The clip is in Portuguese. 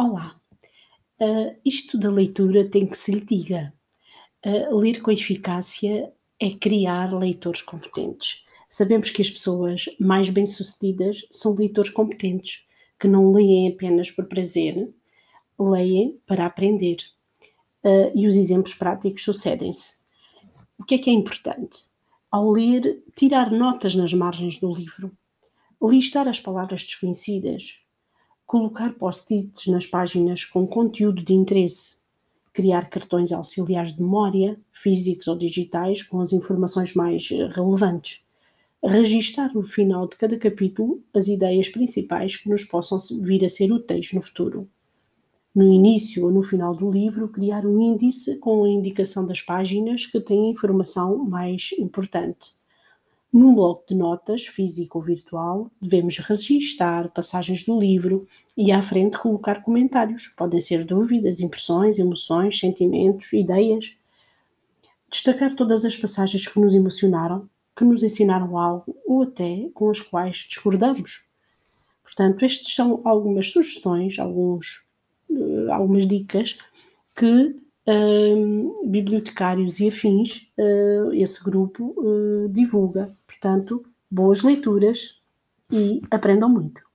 Olá, uh, isto da leitura tem que se lhe diga. Uh, ler com eficácia é criar leitores competentes. Sabemos que as pessoas mais bem-sucedidas são leitores competentes, que não leem apenas por prazer, leem para aprender. Uh, e os exemplos práticos sucedem-se. O que é que é importante? Ao ler, tirar notas nas margens do livro, listar as palavras desconhecidas, colocar post-its nas páginas com conteúdo de interesse, criar cartões auxiliares de memória, físicos ou digitais, com as informações mais eh, relevantes, registar no final de cada capítulo as ideias principais que nos possam vir a ser úteis no futuro. No início ou no final do livro, criar um índice com a indicação das páginas que têm informação mais importante. Num bloco de notas, físico ou virtual, devemos registar passagens do livro e à frente colocar comentários. Podem ser dúvidas, impressões, emoções, sentimentos, ideias. Destacar todas as passagens que nos emocionaram, que nos ensinaram algo ou até com as quais discordamos. Portanto, estas são algumas sugestões, alguns, uh, algumas dicas que bibliotecários e afins, uh, esse grupo uh, divulga. Portanto, boas leituras e aprendam muito.